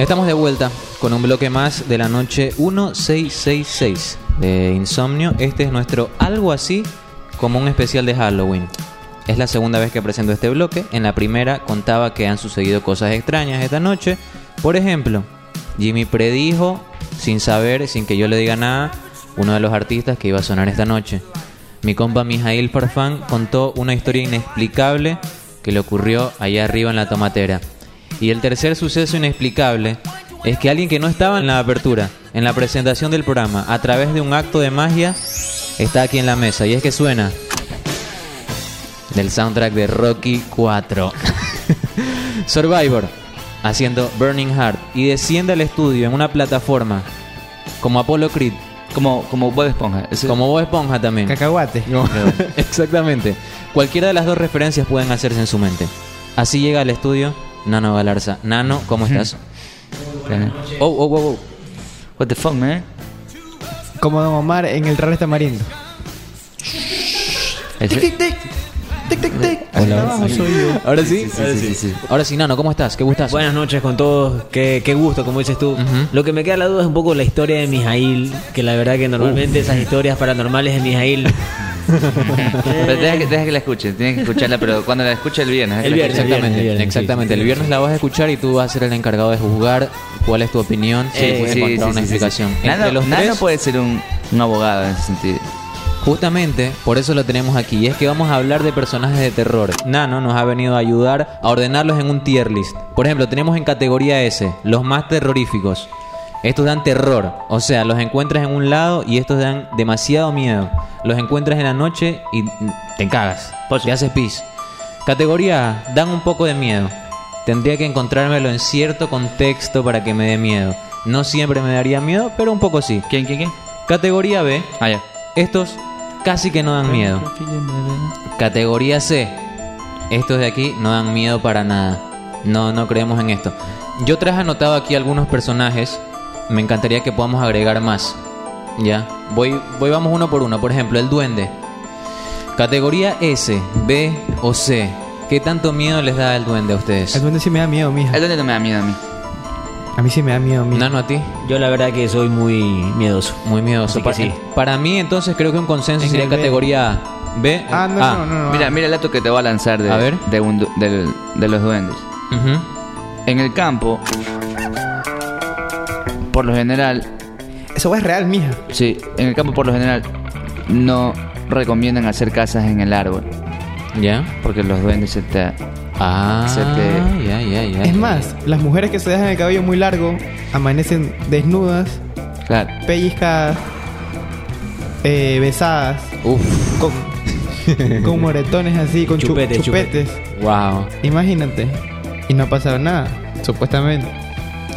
Estamos de vuelta con un bloque más de la noche 1666 de Insomnio. Este es nuestro algo así como un especial de Halloween. Es la segunda vez que presento este bloque. En la primera contaba que han sucedido cosas extrañas esta noche. Por ejemplo, Jimmy predijo, sin saber, sin que yo le diga nada, uno de los artistas que iba a sonar esta noche. Mi compa Mijail Farfán contó una historia inexplicable que le ocurrió allá arriba en la tomatera. Y el tercer suceso inexplicable es que alguien que no estaba en la apertura, en la presentación del programa, a través de un acto de magia, está aquí en la mesa. Y es que suena del soundtrack de Rocky 4. Survivor, haciendo Burning Heart. Y desciende al estudio en una plataforma como Apollo Creed. Como, como Bob Esponja. Como Bob Esponja también. Cacahuate. Exactamente. Cualquiera de las dos referencias pueden hacerse en su mente. Así llega al estudio Nano Galarza. Nano, ¿cómo estás? Oh, oh, oh, oh. What the fuck, man? Como Don Omar en el Real Tamarindo. Tic, tic, tic. Tic, tic, tic. Hola. Abajo soy yo. ¿Ahora sí? Sí, sí, sí, sí. Ahora sí, Nano, ¿cómo estás? ¿Qué gustas? Buenas noches con todos, qué, qué gusto, como dices tú. Lo que me queda la duda es un poco la historia de Mijail, que la verdad que normalmente esas historias paranormales de Mijail... Pero deja que, deja que la escuche, tiene que escucharla, pero cuando la escuche el viernes. El. Exactamente, el viernes, exactamente. sí. El viernes la vas a escuchar y tú vas a ser el encargado de juzgar cuál es tu opinión, si Eh, puedes sí, encontrar sí, una explicación. Nano, los tres, puede ser un, un abogado en ese sentido. Justamente, por eso lo tenemos aquí. Y es que vamos a hablar de personajes de terror. Nano nos ha venido a ayudar a ordenarlos en un tier list. Por ejemplo, tenemos en categoría S, los más terroríficos. Estos dan terror. O sea, los encuentras en un lado y estos dan demasiado miedo. Los encuentras en la noche y te cagas. Te haces pis. Categoría A, dan un poco de miedo. Tendría que encontrármelo en cierto contexto para que me dé miedo. No siempre me daría miedo, pero un poco sí. ¿Quién, quién, quién? Categoría B, Ah, ya. estos casi que no dan miedo. Categoría C. Estos de aquí no dan miedo para nada. No, no creemos en esto. Yo traje anotado aquí algunos personajes. Me encantaría que podamos agregar más. Ya. Voy, voy vamos uno por uno. Por ejemplo, el duende. Categoría S, B o C. ¿Qué tanto miedo les da el duende a ustedes? El duende sí me da miedo, mija. El duende no me da miedo a mí. A mí sí me da miedo, mija. Nano a ti. Yo la verdad que soy muy miedoso. Muy miedoso. Para, sí. para mí entonces creo que un consenso En sería categoría A. B. Ah, no, no, no, no. Mira, mira el dato que te voy a lanzar de, A ver. de, un del- de los duendes. En el campo, por lo general, Eso es real, mija. sí, en el campo por lo general no recomiendan hacer casas en el árbol, ¿Ya? porque los duendes se te... Ah, Se te- ya, ya, ya. Es más, las mujeres que se dejan el cabello muy largo amanecen desnudas, Claro. pellizcadas, eh, besadas, Uf, con, con moretones así, con chu- Chupete, chupetes. wow. Imagínate. Y no ha pasado nada, supuestamente.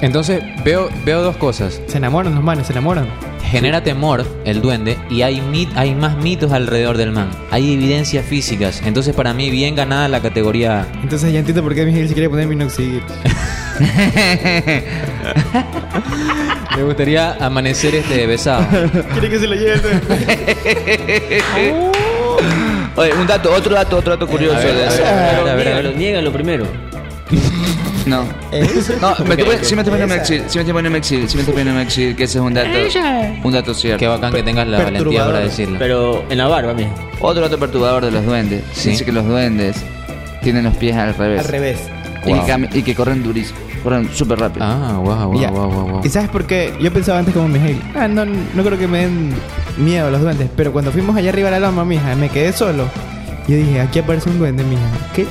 Entonces veo, veo dos cosas. Se enamoran los manes, se enamoran. Genera temor el duende y hay, mit, hay más mitos alrededor del man. Hay evidencias físicas. Entonces para mí bien ganada la categoría A. Entonces ya entiendo por qué Miguel se quiere poner minoxidil. Me gustaría amanecer este besado. quiere que se lo lleve. Oye, un dato, otro dato, otro dato curioso a ver, de a eso. ver, a ver, Pero a ver, a ver. niégalo, niégalo primero. No. No, me poniendo- sí me estoy poniendo Mexil, sí me estoy poniendo Mexil, sí me estoy poniendo Mexil, que ese es un dato, un dato cierto. Qué bacán que tengas la valentía para decirlo. Pero en la barba, mira. Otro dato perturbador de los duendes. Sí. Dice que los duendes tienen los pies al revés. Al revés. Y, que cami- y que corren durísimo. Corren súper rápido. Ah, wow, wow, Ya. wow, wow, wow. ¿Y sabes por qué? Yo pensaba antes como Miguel, ah, no, no creo que me den miedo los duendes. Pero cuando fuimos allá arriba a la loma, mija, me quedé solo. Yo dije, aquí aparece un duende, mija. ¿Qué,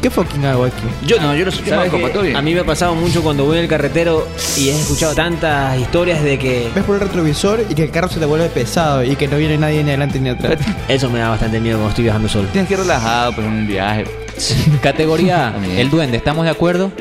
qué fucking hago aquí? Yo no, yo no soy yo ¿Sabes. A mí me ha pasado mucho cuando voy en el carretero y he escuchado tantas historias de que Ves por el retrovisor y que el carro se te vuelve pesado y que no viene nadie ni adelante ni atrás. eso me da bastante miedo cuando estoy viajando solo. Tienes que ir relajado, pues en un viaje. Categoría A, el duende. ¿Estamos de acuerdo?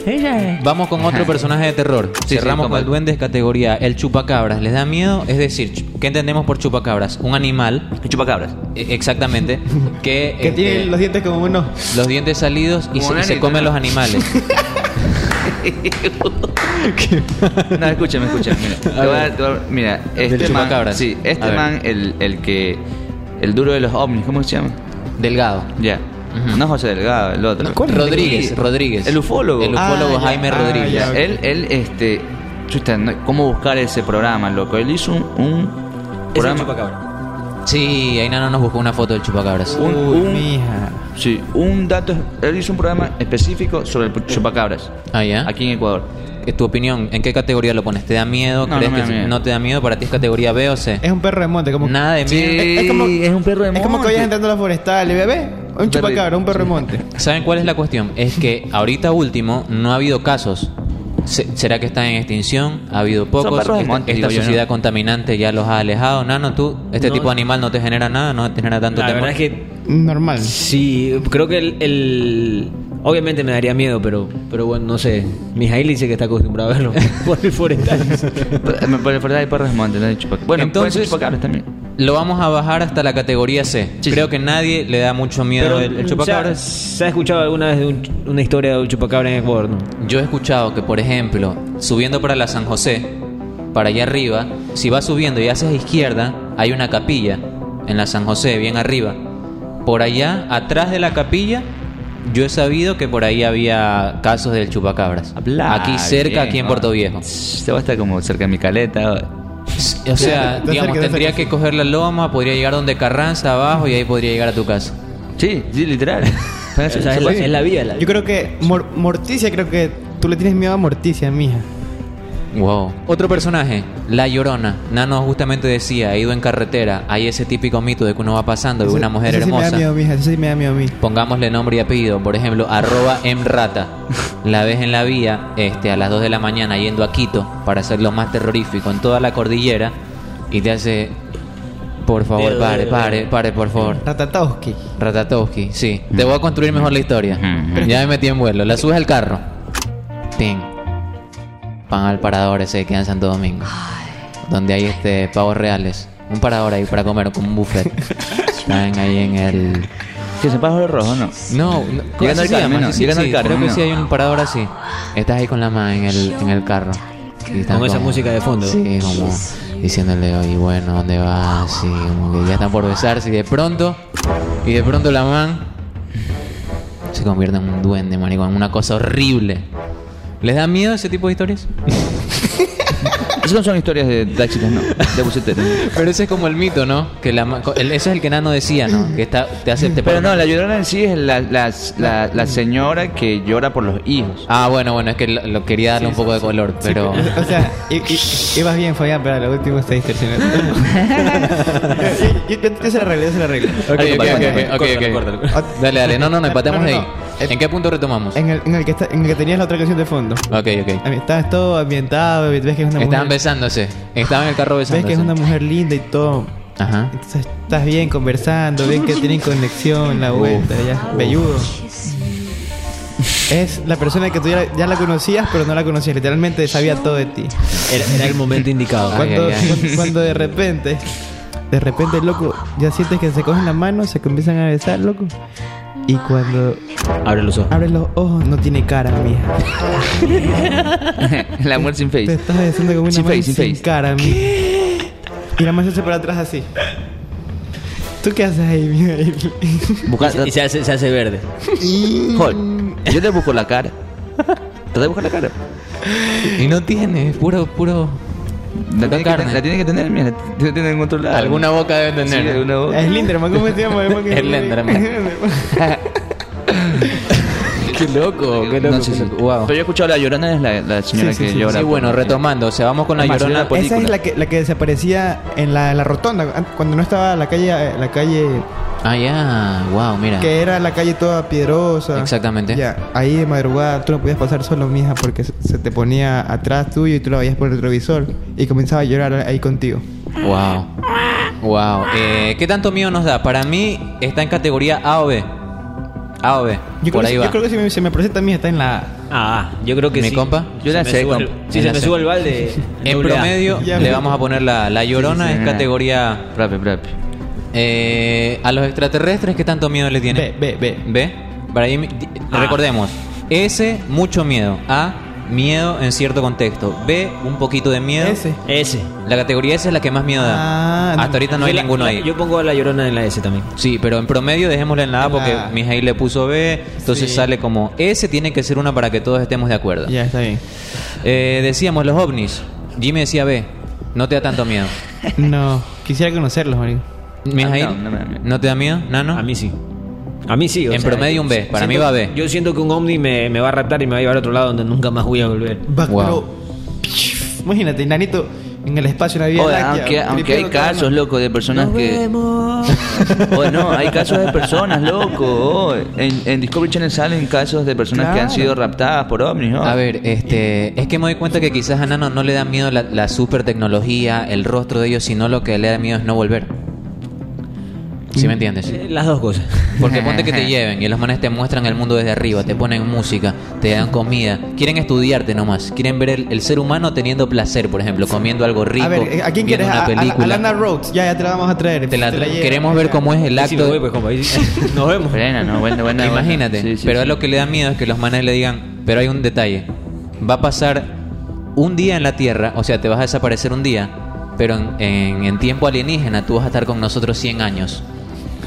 Vamos con otro personaje de terror. Sí, Cerramos sí, con el duende categoría A, el chupacabras. ¿Les da miedo? Es decir, ¿qué entendemos por chupacabras? Un animal, Y chupacabras. eh, exactamente, que, que este, tiene los dientes como uno. los dientes salidos y se, y se comen los animales. No, escúchame, escúchame. Mira, te voy a dar- te voy a- mira este man, chupacabras. sí, A este man, el, el que, el duro de los ovnis, ¿cómo se llama? Delgado. Ya. No José Delgado, el otro. ¿Cuál? Rodríguez, Rodríguez. El ufólogo. El ufólogo Ah, ya. Jaime Ah, Rodríguez. ya. ok. Él, él, este. chuta, no- ¿Cómo buscar ese programa, loco? Él hizo un, un Es el programa. chupacabra. Sí, ahí Nano nos buscó una foto del chupacabras. Un- Uy, un- mija. Sí, un dato. Él hizo un programa específico sobre el chupacabras. Ah, ya. Aquí en Ecuador. ¿Qué- ¿Tu opinión? ¿En qué categoría lo pones? ¿Te da miedo? No, ¿Crees no me que da miedo. no te da miedo? ¿Para ti es categoría B o C? Es un perro de monte, como Nada de miedo. es, es como es un perro de Es como que monte. vayas entrando a la forestal y bebé, un chupacabra, un perro monte. ¿Saben cuál es la cuestión? Es que ahorita último no ha habido casos. Se- ¿Será que están en extinción? ¿Ha habido pocos? perros de esta monte, esta digo yo, sociedad ¿no? contaminante ya los ha alejado. Nano, tú, este No. tipo de animal no te genera nada, no te genera tanto La temor. verdad es que Normal. sí, creo que el, el- Obviamente me daría miedo, pero pero bueno, no sé. Mijail dice que está acostumbrado a verlo por el forestal. Me parece que hay perros de monte, no hay chupacabras. Bueno, Entonces- entonces chupacabras también. Lo vamos a bajar hasta la categoría C. Sí, Creo sí. que nadie le da mucho miedo Pero, el, el ¿se, chupacabra. se ha escuchado alguna vez de un- una historia de un chupacabra en Ecuador, no? Yo he escuchado que, por ejemplo, subiendo para la San José, para allá arriba, si vas subiendo y haces izquierda, hay una capilla en la San José, bien arriba. Por allá, atrás de la capilla, yo he sabido que por ahí había casos del chupacabras. Habla aquí cerca, bien, aquí en. Puerto Viejo. Te va a estar como cerca de mi caleta. O sea, digamos, tendría que coger la loma, podría llegar donde Carranza abajo y ahí podría llegar a tu casa. Sí, sí, literal. O sea, es, la, es la vía. La Yo creo que Mor- Morticia, creo que tú le tienes miedo a Morticia, mija. Wow. Otro personaje, La Llorona. Nano justamente decía, ha ido en carretera. Hay ese típico mito de que uno va pasando Ese- una mujer ese sí me da hermosa. miedo, mija. Ese sí me da miedo a mí. Pongámosle nombre y apellido. Por ejemplo, arroba emrata. La ves en la vía este, a las 2 de la mañana yendo a Quito para hacer lo más terrorífico en toda la cordillera y te hace... Por favor, Dedo, pare, pare, pare, por favor. Ratatowski. Ratatowski, sí. Te voy a construir mejor la historia. Ujú. Ya me metí en vuelo. La subes al carro. Ting. Van al parador ese que queda en Santo Domingo. Donde hay este pavos reales. Un parador ahí para comer como un buffet. Están ahí en el. Que se pasa el rojo, ¿no? No, no Llegando al Carmen, ¿no? sí, Llegando sí, al Carmen, Creo que ¿no? sí hay un parador así. Estás ahí con la mano en el, en el carro. Y Con esa música de fondo. Sí, como diciéndole, oye, bueno, ¿dónde vas? Y como que ya están por besarse y de pronto, y de pronto la man se convierte en un duende, marico, en una cosa horrible. ¿Les da miedo ese tipo de historias? Esas no son historias de taxistas, no. De buceteros. Pero ese es como el mito, ¿no? Que la ma- el- ese es el que Nano decía, ¿no? Que está, te hace... Te Pero no, la llorona en sí es la, la, la, la señora que llora por los hijos. Ah, bueno, bueno, es que lo, lo quería darle un poco de color, pero... O sea, ibas bien, Fabián, pero a lo último está distorsionado. yo, yo, yo se la arreglo, yo se la arreglo. Ok, ok, ok. Dale, dale, no, no, no, empatemos No, no, ahí. ¿En qué punto retomamos? En el, en, el que está, en el que tenías la otra canción de fondo. Ok, ok. Estabas todo ambientado, ves que es una Estaban mujer. besándose. Estaban en el carro Ves besándose. que es una mujer linda y todo. Ajá. Entonces estás bien conversando, ven que tienen conexión, la vuelta, ya, belludo. Es la persona que tú ya, ya la conocías, pero no la conocías. Literalmente sabía todo de ti. Era, era el momento indicado. Cuando, ay, ay. cuando- cuando de repente, de repente, loco, ya sientes que se cogen las manos, se comienzan a besar, loco. Y cuando Abre los ojos. abres los ojos, no tiene cara, mija. la muerte sin Te face. estás besando con una Sin face, sin sin face. cara, mija. Y la mano se hace para atrás así. ¿Tú qué haces ahí, mija? Busca, Y se hace, se hace verde. Joder, yo te busco la cara. Te busco la cara. Y no tiene, es puro, puro. La tiene, que, carne. la tiene que tener, mira, la tiene que tener en otro lado. Alguna boca debe Sí, tener. alguna boca. Es Linderman, ¿cómo se llama? Es Linderman. qué loco, qué loco. No, sí, qué sí. loco. Wow. Pero yo he escuchado la llorona es la, la señora Sí, sí, que sí. llora. Sí, bueno, retomando, o sea, vamos con la Es más, llorona. una Esa es la que, la que desaparecía en la, la rotonda, an- cuando no estaba la calle, eh, la calle Ah, ya, wow, mira. que era la calle toda piedrosa. Exactamente. Ya, ahí de madrugada tú no podías pasar solo, mija, porque se, te ponía atrás tuyo y tú la veías por el retrovisor y comenzaba a llorar ahí contigo. Wow. Wow. Eh, ¿Qué tanto miedo nos da? Para mí está en categoría A o B. A o B. Yo, Por creo, ahí que, va. yo creo que si me, se me presenta a mí está en la A. Ah, yo creo que ¿Mi sí. compa? Yo la Se me sé, compa. Si se me sube el balde. En promedio Ya, le vamos a poner la, la llorona Sí, sí, es categoría Rápido, rápido. Eh, a los extraterrestres ¿qué tanto miedo le tiene? B, B, B. B. Para ahí, Ah. recordemos. S mucho miedo. A miedo en cierto contexto. B, un poquito de miedo. Ese. S. La categoría S es la que más miedo da. Ah, Hasta ahorita no hay la- ninguno la- ahí. Yo pongo la llorona en la S también. Sí, pero en promedio dejémosla en la A En porque la- Mijail le puso B, entonces Sí. sale como S tiene que ser una para que todos estemos de acuerdo. Ya, está bien. Eh, decíamos los ovnis. Jimmy decía B. No te da tanto miedo. No, quisiera conocerlos, marico. Mijail, no, no me da miedo. ¿no te da miedo? ¿Nano? A mí sí. A mí sí. o En sea, promedio un B, para siento- mí va B. Yo siento que un ovni me, me va a raptar y me va a llevar a otro lado donde nunca más voy a volver. Va, Wow. pero- Imagínate, Nanito en el espacio, en la Vía Oye, Láctea, aunque, aunque hay casos, loco, de personas que. Oye, no, hay casos de personas, loco. oh, en, en Discovery Channel salen casos de personas que han Claro. sido raptadas por ovnis, ¿no? A ver, este, es que me doy cuenta que quizás a Nano no le da miedo la, la super tecnología, el rostro de ellos, sino lo que le da miedo es no volver. ¿Sí me entiendes? Eh, Las dos cosas. Porque ponte que te lleven y los manes te muestran el mundo desde arriba, te ponen música, te dan comida, quieren estudiarte nomás, quieren ver el, el ser humano teniendo placer, por ejemplo, comiendo algo rico, A ver, ¿a quién quieres? una A, a- película. a Lana Rhodes. Ya, ya te la vamos a traer. Te la- Te la llevo. queremos ver cómo es el sí acto. voy, pues, compa, ahí sí. Nos vemos. Buena, no, buena, buena. buena. Imagínate, Sí, sí, pero lo que le da miedo es que los manes le digan, pero hay un detalle, va a pasar un día en la Tierra, o sea, te vas a desaparecer un día, pero en, en- en tiempo alienígena tú vas a estar con nosotros 100 años.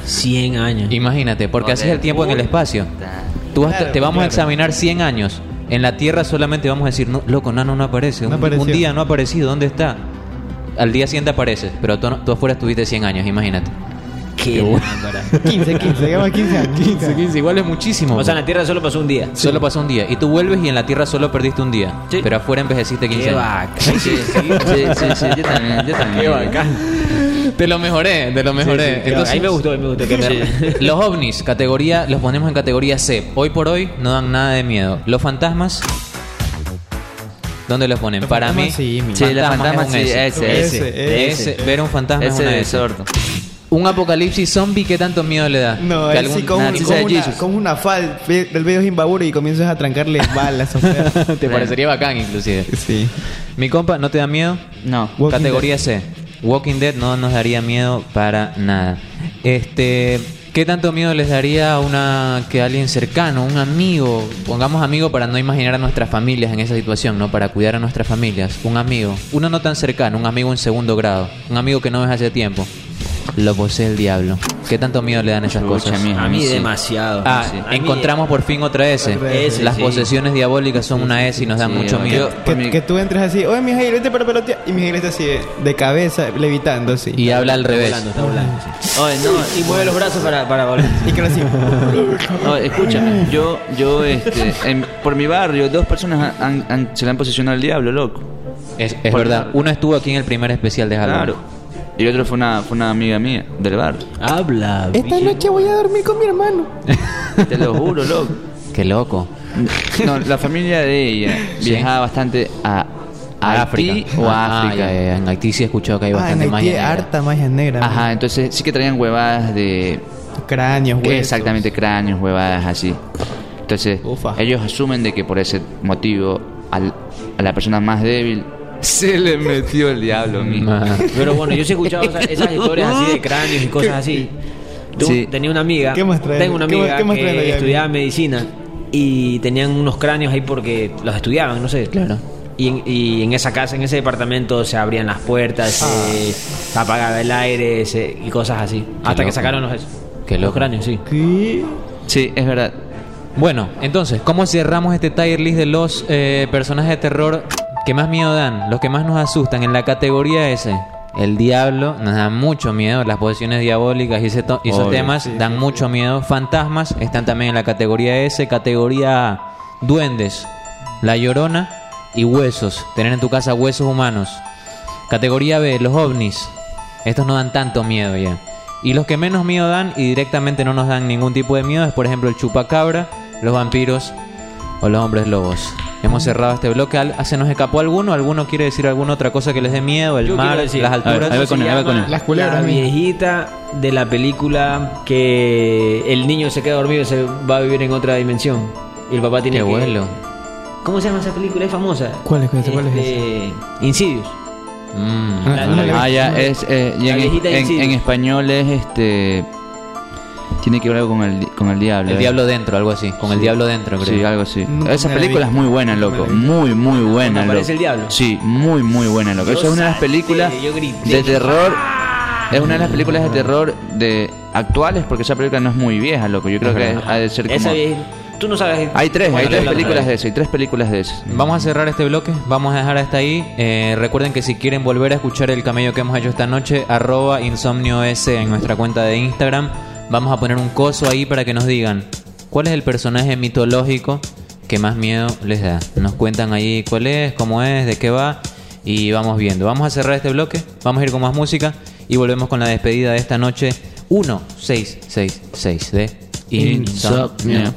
100 años. Imagínate, porque así es el tiempo en el espacio. Tú vas a- Claro, te vamos a claro. examinar 100 años. En la Tierra solamente vamos a decir, no, loco, Nano no aparece. No un, un día no ha aparecido, ¿dónde está? Al día siguiente apareces, pero tú, no- tú afuera estuviste 100 años, imagínate. Qué lámpara. 15, 15, digamos 15 años. 15 años. igual es muchísimo. O sea, en la Tierra solo pasó un día. Solo pasó un día. Y tú vuelves y en la Tierra solo perdiste un día. Sí. Pero afuera envejeciste 15 Qué años. bacán. Sí, sí, sí, sí, yo también, yo también. Qué bacán. Te lo mejoré, te lo mejoré. Sí, sí, Entonces, ahí me gustó, ahí me gustó. que me- Los ovnis, categoría, los ponemos en categoría C. Hoy por hoy no dan nada de miedo. Los fantasmas, ¿dónde los ponen? Los Para mí, sí, mi- Sí, los fantasma es fantasmas un sí, S. ese, Ese, ver un fantasma es una de sordo. Un apocalipsis zombie, ¿qué tanto miedo le da? No, Que algún- sí con, un- con una, con una fal del bello Zimbabue y comienzas a trancarle balas. Te parecería bacán, inclusive. sí. Mi compa, ¿no te da miedo? No. Walking Categoría C. Walking Dead no nos daría miedo para nada. Este, ¿qué tanto miedo les daría a una que alguien cercano, un amigo? Pongamos amigo para no imaginar a nuestras familias en esa situación, ¿no? Para cuidar a nuestras familias. Un amigo, uno no tan cercano, un amigo en segundo grado, un amigo que no ves hace tiempo. Lo posee el diablo. ¿Qué tanto miedo le dan esas cosas? A mí Sí. demasiado. Ah, Sí. A mí- encontramos por fin otra S. Otra S, Las sí. posesiones diabólicas son una S y nos dan Sí, mucho miedo. Que, tú entres así, oye, Mijail, vete para pelotear. Y Mijail está así de, cabeza, levitando así. Y habla al Está revés. volando, está volando. sí. Oye, no, Y mueve los brazos para, para volver. Y que así. No, escúchame, yo, yo, este, en- por mi barrio, dos personas han, han- se le han posicionado al diablo, loco. Es, es verdad. Uno estuvo aquí en el primer especial de Halloween. Claro. Y el otro fue una, fue una amiga mía del barrio. Habla. Esta bien. noche voy a dormir con mi hermano. Te lo juro, loco. Qué loco. No, la familia de ella Sí. viajaba bastante a, A Haití África. o a Ah, África. ya, ya. En Haití sí he escuchado que hay Ah, en bastante Haití magia hay negra. harta magia negra. Ajá, entonces sí que traían huevadas de... Cráneos, huesos. Exactamente, cráneos, huevadas así. Entonces, Ufa. ellos asumen de que por ese motivo al- a la persona más débil se le metió el diablo, mijo. Ah. Pero bueno, yo sí he escuchado esas, esas historias así de cráneos y cosas así. Tú- Sí. Tenía una amiga, ¿Qué más tengo una ¿Qué más- amiga qué más que estudiaba medicina y tenían unos cráneos ahí porque los estudiaban, no sé. Claro. Y en, y en esa casa, en ese departamento, se abrían las puertas, se, se apagaba el aire se- y cosas así. Hasta que sacaron los, Qué los cráneos, sí. ¿Qué? Sí, es verdad. Bueno, entonces, ¿cómo cerramos este tier list de los eh, personajes de terror que más miedo dan? Los que más nos asustan en la categoría S. El diablo nos da mucho miedo, las posesiones diabólicas y, ese to- y esos Obvio. temas dan mucho miedo. Fantasmas están también en la categoría S. Categoría A, duendes, la llorona y huesos. Tener en tu casa huesos humanos. Categoría B, los ovnis. Estos no dan tanto miedo ya. Y los que menos miedo dan y directamente no nos dan ningún tipo de miedo es, por ejemplo, el chupacabra, los vampiros o los hombres lobos. Hemos cerrado este bloque. Al- ¿Se nos escapó alguno? ¿Alguno quiere decir alguna otra cosa que les dé miedo? ¿El Yo mar? quiero decir, ¿Las a ver, alturas? va Se con él, él. Las culebras, La mira. viejita de la película que el niño se queda dormido y se va a vivir en otra dimensión. Y el papá tiene Qué que... vuelo. ¿Cómo se llama esa película? Es famosa. ¿Cuál es esa? ¿Cuál es Este, Insidious. Mm. Ah, La- no la he Ah, ya, es, eh, y La en, viejita en- Insidious. en español es este. Tiene que ver algo con el, con el diablo. El eh. diablo dentro, algo así. Con el diablo dentro, creo. Sí, algo así. Nunca Esa película es muy buena, loco. Muy, muy buena, ¿Cuando loco. aparece el diablo? Sí, muy, muy buena, loco. Yo Esa es una de las películas grité. de terror. Es una de las películas de terror de actuales porque esa película no es muy vieja, loco. Yo creo que ha de ser como... Esa vieja- Tú no sabes. Hay tres, hay tres la- películas de eso, hay tres películas de eso. Vamos a cerrar este bloque, vamos a dejar hasta ahí. Eh, recuerden que si quieren volver a escuchar el camello que hemos hecho esta noche, arroba insomnio S en nuestra cuenta de Instagram. Vamos a poner un coso ahí para que nos digan cuál es el personaje mitológico que más miedo les da. Nos cuentan ahí cuál es, cómo es, de qué va y vamos viendo. Vamos a cerrar este bloque, vamos a ir con más música y volvemos con la despedida de esta noche 1666 de. Insomnio.